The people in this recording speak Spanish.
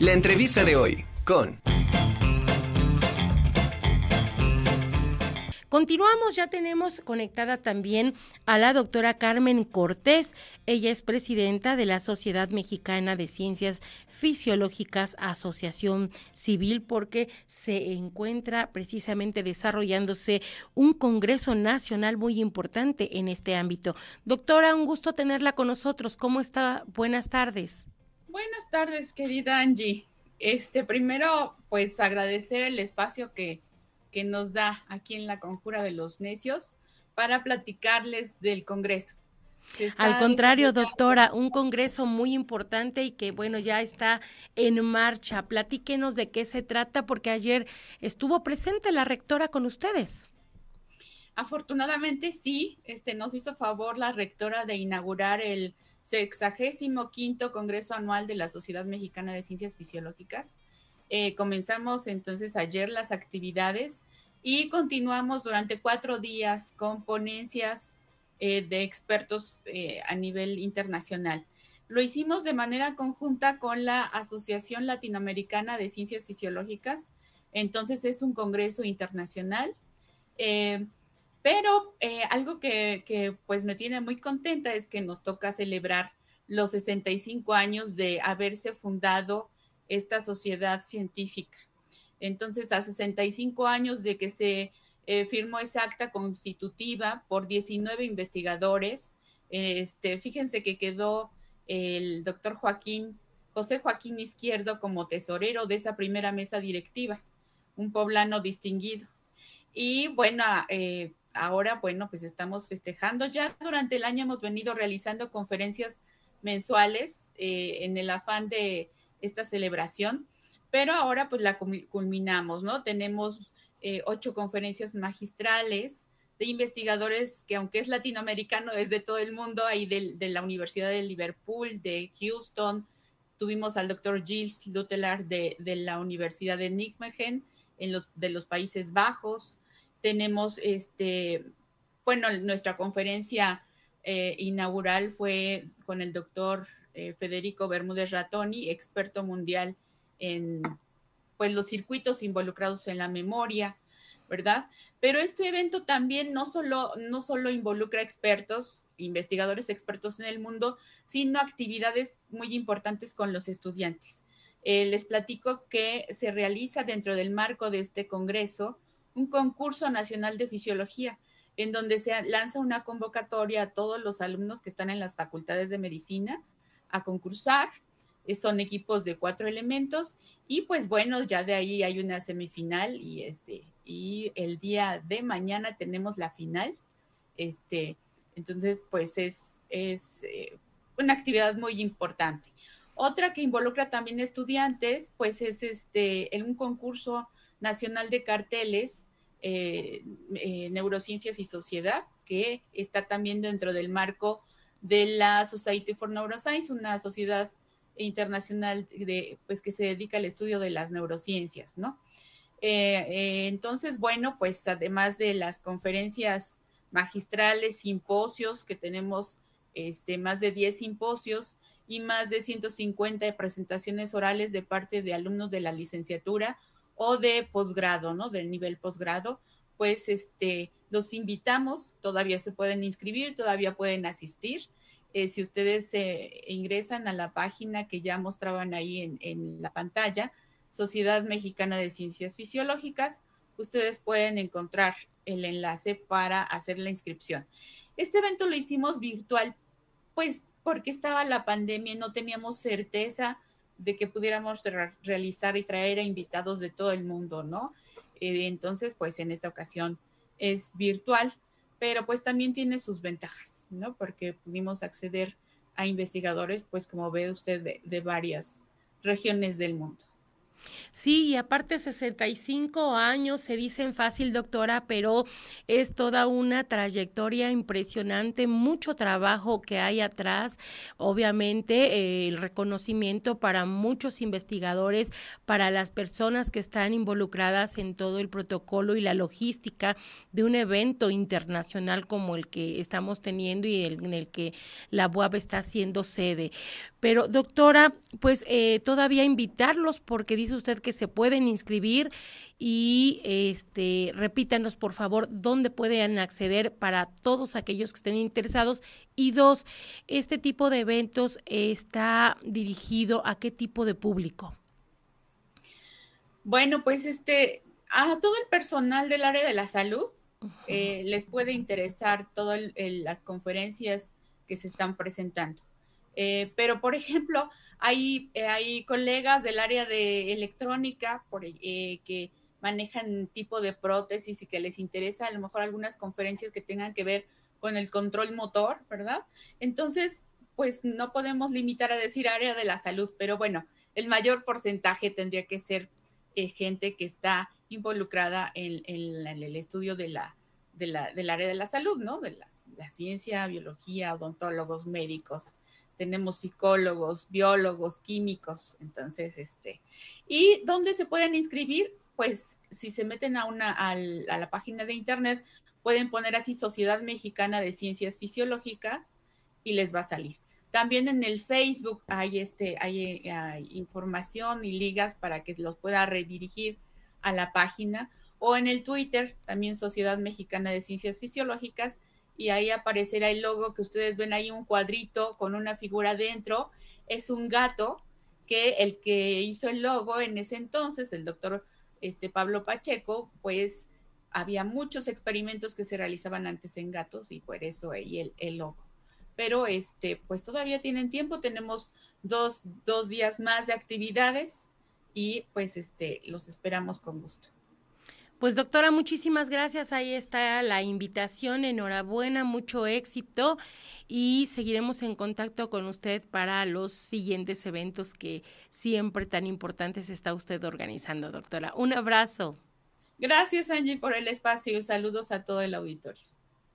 La entrevista de hoy con... Continuamos, ya tenemos conectada también a la doctora Carmen Cortés. Ella es presidenta de la Sociedad Mexicana de Ciencias Fisiológicas Asociación Civil porque se encuentra precisamente desarrollándose un Congreso Nacional muy importante en este ámbito. Doctora, un gusto tenerla con nosotros. ¿Cómo está? Buenas tardes. Buenas tardes, querida Angie. Este, primero, pues agradecer el espacio que que nos da aquí en la Conjura de los Necios para platicarles del Congreso. Al contrario, doctora, un congreso muy importante y que, bueno, ya está en marcha. Platíquenos de qué se trata, porque ayer estuvo presente la rectora con ustedes. Afortunadamente, sí, este, nos hizo favor la rectora de inaugurar el sexagésimo quinto Congreso Anual de la Sociedad Mexicana de Ciencias Fisiológicas eh, comenzamos entonces ayer las actividades y continuamos durante cuatro días con ponencias eh, de expertos eh, a nivel internacional. Lo hicimos de manera conjunta con la Asociación Latinoamericana de Ciencias Fisiológicas, entonces es un congreso internacional. Pero algo que, que, pues me tiene muy contenta es que nos toca celebrar los 65 años de haberse fundado esta sociedad científica. Entonces, a 65 años de que se eh, firmó esa acta constitutiva por 19 investigadores, este, fíjense que quedó el doctor Joaquín, José Joaquín Izquierdo como tesorero de esa primera mesa directiva, un poblano distinguido. Y bueno, eh, ahora, bueno, pues estamos festejando. Ya durante el año hemos venido realizando conferencias mensuales eh, en el afán de esta celebración, pero ahora pues la culminamos, ¿no? Tenemos eh, ocho conferencias magistrales de investigadores que aunque es latinoamericano, es de todo el mundo, ahí de, la Universidad de Liverpool, de Houston, tuvimos al doctor Gilles Lutelar de, la Universidad de Nijmegen, en los, de los Países Bajos, tenemos este, bueno, nuestra conferencia eh, inaugural fue con el doctor eh, Federico Bermúdez Ratoni, experto mundial en pues, los circuitos involucrados en la memoria, ¿verdad? Pero este evento también no solo, no solo involucra expertos, investigadores expertos en el mundo, sino actividades muy importantes con los estudiantes. Eh, les platico que se realiza dentro del marco de este Congreso un concurso nacional de fisiología, en donde se lanza una convocatoria a todos los alumnos que están en las facultades de medicina a concursar. Eh, son equipos de cuatro elementos y pues bueno, ya de ahí hay una semifinal y este y el día de mañana tenemos la final. Este, entonces pues es, es eh, una actividad muy importante. Otra que involucra también estudiantes, pues es este en un concurso nacional de carteles eh, neurociencias y sociedad que está también dentro del marco de la Society for Neuroscience, una sociedad internacional de, pues, que se dedica al estudio de las neurociencias, ¿no? Eh, eh, entonces, bueno, pues además de las conferencias magistrales, simposios, que tenemos este, más de 10 simposios y más de 150 presentaciones orales de parte de alumnos de la licenciatura o de posgrado, ¿no? Del nivel posgrado, pues este, los invitamos, todavía se pueden inscribir, todavía pueden asistir. Eh, si ustedes se ingresan a la página que ya mostraban ahí en, en, la pantalla, Sociedad Mexicana de Ciencias Fisiológicas, ustedes pueden encontrar el enlace para hacer la inscripción. Este evento lo hicimos virtual, pues porque estaba la pandemia no teníamos certeza de que pudiéramos realizar y traer a invitados de todo el mundo, ¿no? Eh, entonces, pues en esta ocasión es virtual, pero pues también tiene sus ventajas, ¿no? Porque pudimos acceder a investigadores, pues como ve usted, de, varias regiones del mundo. Sí, y aparte 65 años se dicen fácil, doctora, pero es toda una trayectoria impresionante, mucho trabajo que hay atrás, obviamente eh, el reconocimiento para muchos investigadores, para las personas que están involucradas en todo el protocolo y la logística de un evento internacional como el que estamos teniendo y en el que la UAB está haciendo sede. Pero, doctora, pues eh, todavía invitarlos porque dice usted que se pueden inscribir y este repítanos por favor dónde pueden acceder para todos aquellos que estén interesados y dos, este tipo de eventos está dirigido a qué tipo de público. Bueno, pues este a todo el personal del área de la salud eh, les puede interesar todas las conferencias que se están presentando. Eh, pero, por ejemplo, hay, eh, hay colegas del área de electrónica eh, que manejan tipo de prótesis y que les interesa a lo mejor algunas conferencias que tengan que ver con el control motor, ¿verdad? Entonces, pues no podemos limitar a decir área de la salud, pero bueno, el mayor porcentaje tendría que ser gente que está involucrada en, el estudio de la, del área de la salud, ¿no? De la ciencia, biología, odontólogos, médicos, tenemos psicólogos, biólogos, químicos, entonces, este, ¿y dónde se pueden inscribir? Pues si se meten a una, a la página de internet, pueden poner así Sociedad Mexicana de Ciencias Fisiológicas y les va a salir. También en el Facebook hay, este, hay, hay información y ligas para que los pueda redirigir a la página o en el Twitter, también Sociedad Mexicana de Ciencias Fisiológicas, y ahí aparecerá el logo que ustedes ven ahí, un cuadrito con una figura dentro. Es un gato que el que hizo el logo en ese entonces, el doctor este, Pablo Pacheco, pues había muchos experimentos que se realizaban antes en gatos y por eso ahí el, el logo. Pero este, pues todavía tienen tiempo, tenemos dos, dos días más de actividades y pues este, los esperamos con gusto. Pues doctora, muchísimas gracias. Ahí está la invitación. Enhorabuena, mucho éxito y seguiremos en contacto con usted para los siguientes eventos que siempre tan importantes está usted organizando, doctora. Un abrazo. Gracias, Angie, por el espacio saludos a todo el auditorio.